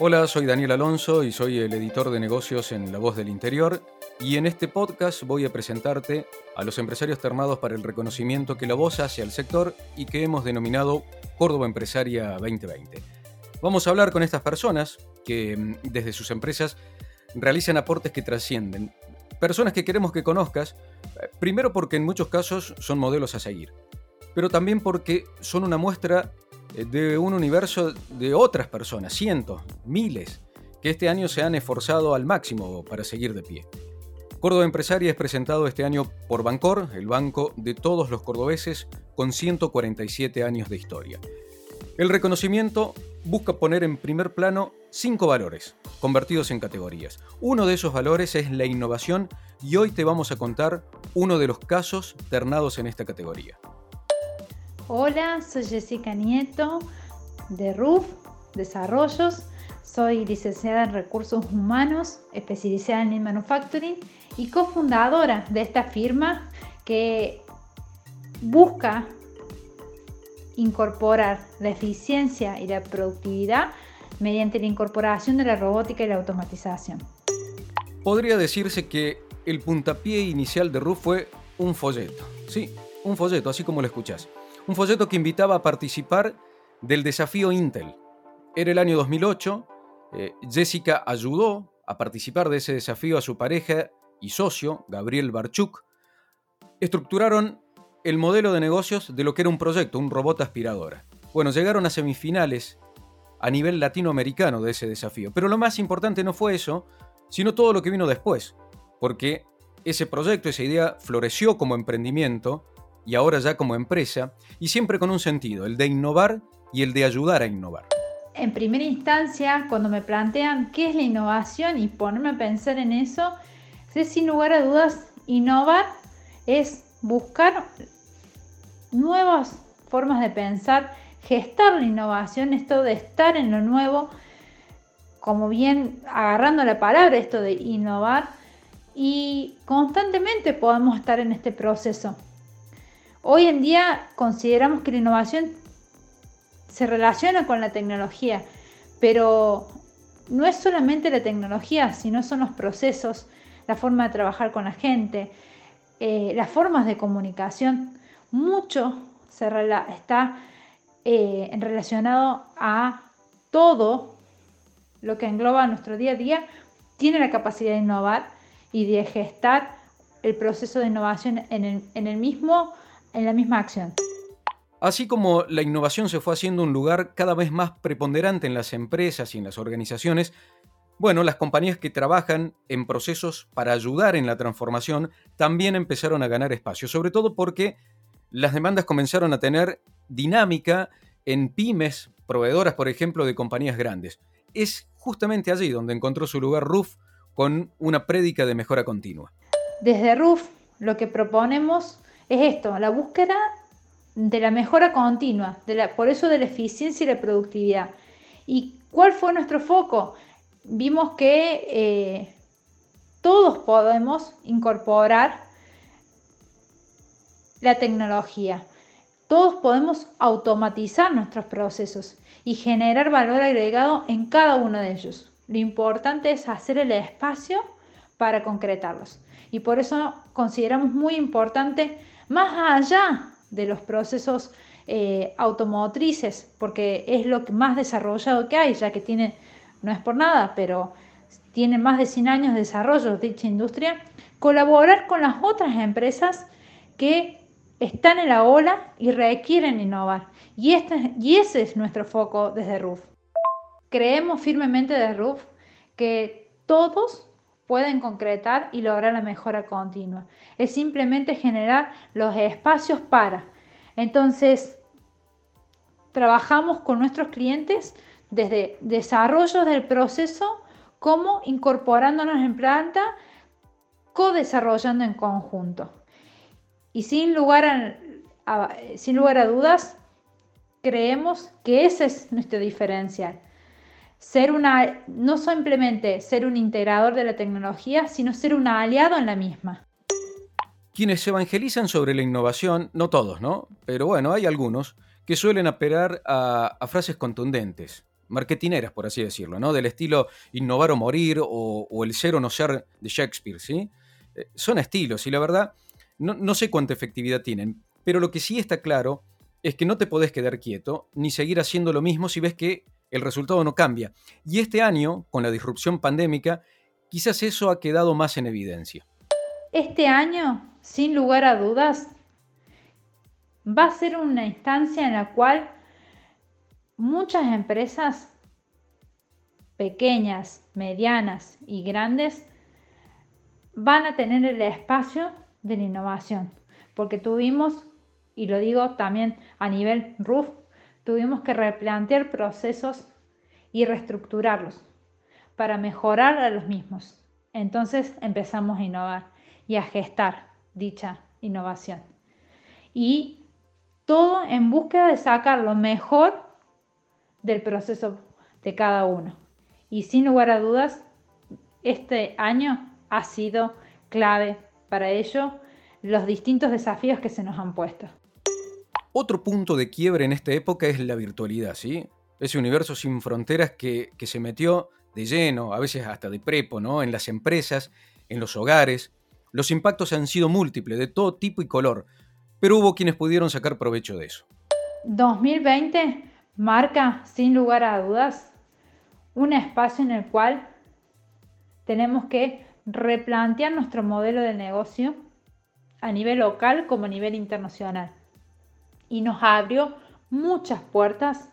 Hola, soy Daniel Alonso y soy el editor de negocios en La Voz del Interior y en este podcast voy a presentarte a los empresarios ternados para el reconocimiento que La Voz hace al sector y que hemos denominado Córdoba Empresaria 2020. Vamos a hablar con estas personas que mm, desde sus empresas realizan aportes que trascienden. Personas que queremos que conozcas, eh, primero porque en muchos casos son modelos a seguir, pero también porque son una muestra de un universo de otras personas, cientos, miles, que este año se han esforzado al máximo para seguir de pie. Córdoba Empresaria es presentado este año por Bancor, el banco de todos los cordobeses con 147 años de historia. El reconocimiento busca poner en primer plano cinco valores, convertidos en categorías. Uno de esos valores es la innovación y hoy te vamos a contar uno de los casos ternados en esta categoría. Hola, soy Jessica Nieto de RUF Desarrollos. Soy licenciada en Recursos Humanos, especializada en Manufacturing y cofundadora de esta firma que busca incorporar la eficiencia y la productividad mediante la incorporación de la robótica y la automatización. Podría decirse que el puntapié inicial de RUF fue un folleto. Sí, un folleto, así como lo escuchás. Un folleto que invitaba a participar del desafío Intel. Era el año 2008, eh, Jessica ayudó a participar de ese desafío a su pareja y socio, Gabriel Barchuk. Estructuraron el modelo de negocios de lo que era un proyecto, un robot aspiradora. Bueno, llegaron a semifinales a nivel latinoamericano de ese desafío. Pero lo más importante no fue eso, sino todo lo que vino después. Porque ese proyecto, esa idea floreció como emprendimiento y ahora ya como empresa, y siempre con un sentido, el de innovar y el de ayudar a innovar. En primera instancia, cuando me plantean qué es la innovación y ponerme a pensar en eso, sé sin lugar a dudas, innovar es buscar nuevas formas de pensar, gestar la innovación, esto de estar en lo nuevo, como bien agarrando la palabra, esto de innovar, y constantemente podemos estar en este proceso. Hoy en día consideramos que la innovación se relaciona con la tecnología, pero no es solamente la tecnología, sino son los procesos, la forma de trabajar con la gente, eh, las formas de comunicación. Mucho está eh, relacionado a todo lo que engloba nuestro día a día, tiene la capacidad de innovar y de gestar el proceso de innovación en el, en el mismo en la misma acción. Así como la innovación se fue haciendo un lugar cada vez más preponderante en las empresas y en las organizaciones, bueno, las compañías que trabajan en procesos para ayudar en la transformación también empezaron a ganar espacio, sobre todo porque las demandas comenzaron a tener dinámica en pymes, proveedoras, por ejemplo, de compañías grandes. Es justamente allí donde encontró su lugar RUF con una prédica de mejora continua. Desde RUF lo que proponemos es esto, la búsqueda de la mejora continua, por eso de la eficiencia y la productividad. ¿Y cuál fue nuestro foco? Vimos que eh, todos podemos incorporar la tecnología, todos podemos automatizar nuestros procesos y generar valor agregado en cada uno de ellos. Lo importante es hacer el espacio para concretarlos. Y por eso consideramos muy importante más allá de los procesos eh, automotrices, porque es lo más desarrollado que hay, ya que tiene, no es por nada, pero tiene más de 100 años de desarrollo dicha industria, colaborar con las otras empresas que están en la ola y requieren innovar. Y, este, y ese es nuestro foco desde RUF. Creemos firmemente desde RUF que todos pueden concretar y lograr la mejora continua. Es simplemente generar los espacios para. Entonces, trabajamos con nuestros clientes desde desarrollo del proceso como incorporándonos en planta, co-desarrollando en conjunto. Y sin lugar a, sin lugar a dudas, creemos que ese es nuestro diferencial. Ser una, no simplemente ser un integrador de la tecnología, sino ser un aliado en la misma. Quienes evangelizan sobre la innovación, no todos, ¿no? Pero bueno, hay algunos que suelen apelar a, frases contundentes, marketineras, por así decirlo, ¿no? Del estilo innovar o morir o, el ser o no ser de Shakespeare, ¿sí? Eh, son estilos y la verdad no, no sé cuánta efectividad tienen, pero lo que sí está claro es que no te podés quedar quieto ni seguir haciendo lo mismo si ves que el resultado no cambia. Y este año, con la disrupción pandémica, quizás eso ha quedado más en evidencia. Este año, sin lugar a dudas, va a ser una instancia en la cual muchas empresas pequeñas, medianas y grandes van a tener el espacio de la innovación, porque tuvimos, y lo digo también a nivel RUF, tuvimos que replantear procesos y reestructurarlos para mejorar a los mismos. Entonces empezamos a innovar y a gestar dicha innovación. Y todo en búsqueda de sacar lo mejor del proceso de cada uno. Y sin lugar a dudas, este año ha sido clave para ello los distintos desafíos que se nos han puesto. Otro punto de quiebre en esta época es la virtualidad, ¿sí? Ese universo sin fronteras que, se metió de lleno, a veces hasta de prepo, ¿no? En las empresas, en los hogares. Los impactos han sido múltiples, de todo tipo y color, pero hubo quienes pudieron sacar provecho de eso. 2020 marca, sin lugar a dudas, un espacio en el cual tenemos que replantear nuestro modelo de negocio a nivel local como a nivel internacional. Y nos abrió muchas puertas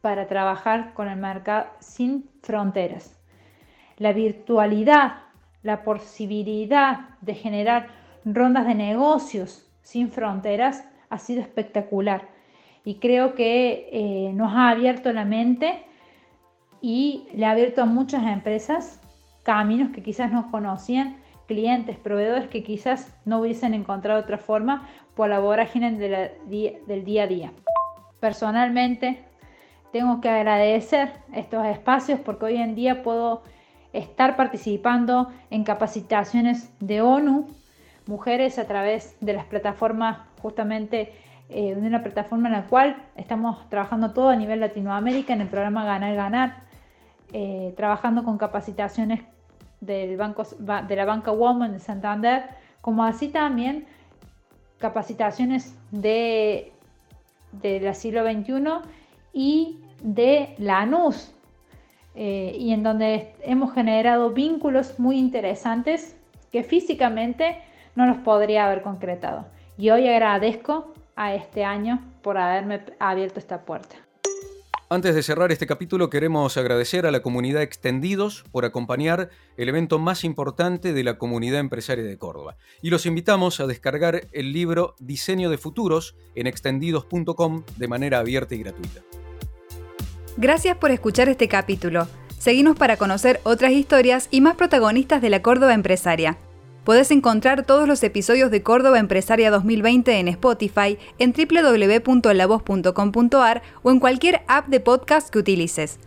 para trabajar con el mercado sin fronteras. La virtualidad, la posibilidad de generar rondas de negocios sin fronteras ha sido espectacular y creo que eh, nos ha abierto la mente y le ha abierto a muchas empresas caminos que quizás no conocían, clientes, proveedores que quizás no hubiesen encontrado otra forma por la vorágine del día a día. Personalmente tengo que agradecer estos espacios porque hoy en día puedo estar participando en capacitaciones de ONU, mujeres a través de las plataformas justamente eh, de una plataforma en la cual estamos trabajando todo a nivel Latinoamérica en el programa Ganar Ganar, eh, trabajando con capacitaciones del banco, de la banca Woman de Santander, como así también capacitaciones de, de siglo XXI y de la ANUS, eh, y en donde hemos generado vínculos muy interesantes que físicamente no los podría haber concretado. Y hoy agradezco a este año por haberme abierto esta puerta. Antes de cerrar este capítulo queremos agradecer a la comunidad Extendidos por acompañar el evento más importante de la comunidad empresaria de Córdoba. Y los invitamos a descargar el libro Diseño de Futuros en extendidos.com de manera abierta y gratuita. Gracias por escuchar este capítulo. Seguimos para conocer otras historias y más protagonistas de la Córdoba empresaria. Podés encontrar todos los episodios de Córdoba Empresaria 2020 en Spotify, en www.lavoz.com.ar o en cualquier app de podcast que utilices.